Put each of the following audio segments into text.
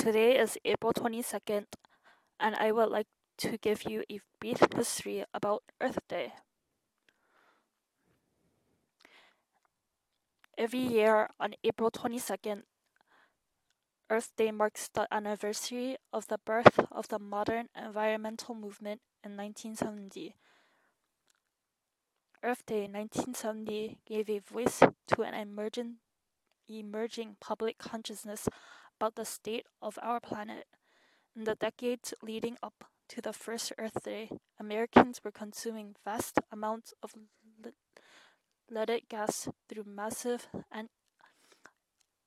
Today is April 22nd, and I would like to give you a brief history about Earth Day. Every year on April 22nd, Earth Day marks the anniversary of the birth of the modern environmental movement in 1970. Earth Day 1970 gave a voice to an emerging, emerging public consciousness about the state of our planet. In the decades leading up to the first Earth Day, Americans were consuming vast amounts of leaded gas through massive and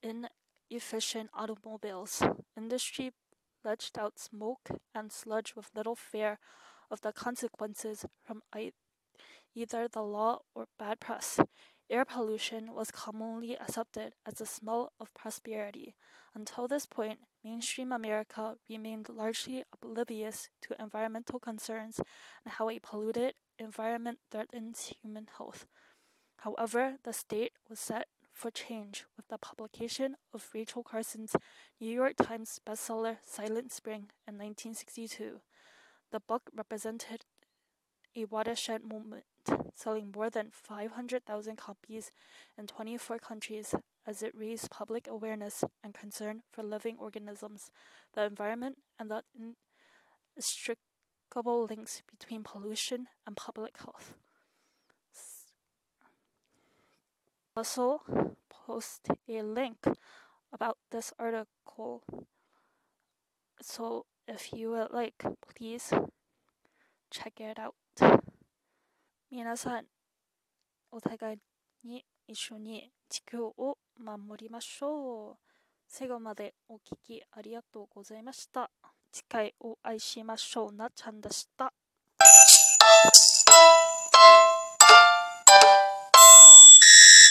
inefficient automobiles. Industry belched out smoke and sludge with little fear of the consequences from either the law or bad press. Air pollution was commonly accepted as the smell of prosperity. Until this point, mainstream America remained largely oblivious to environmental concerns and how a polluted environment threatens human health. However, the state was set for change with the publication of Rachel Carson's New York Times bestseller Silent Spring in 1962. The book represented a watershed moment, selling more than 500,000 copies in 24 countries as it raised public awareness and concern for living organisms, the environment, and the inextricable links between pollution and public health. Also, post a link about this article. So, if you would like, please check it out. 皆さん、お互いに一緒に地球を守りましょう。最後までお聞きありがとうございました。次回を愛しましょうなちゃんでした。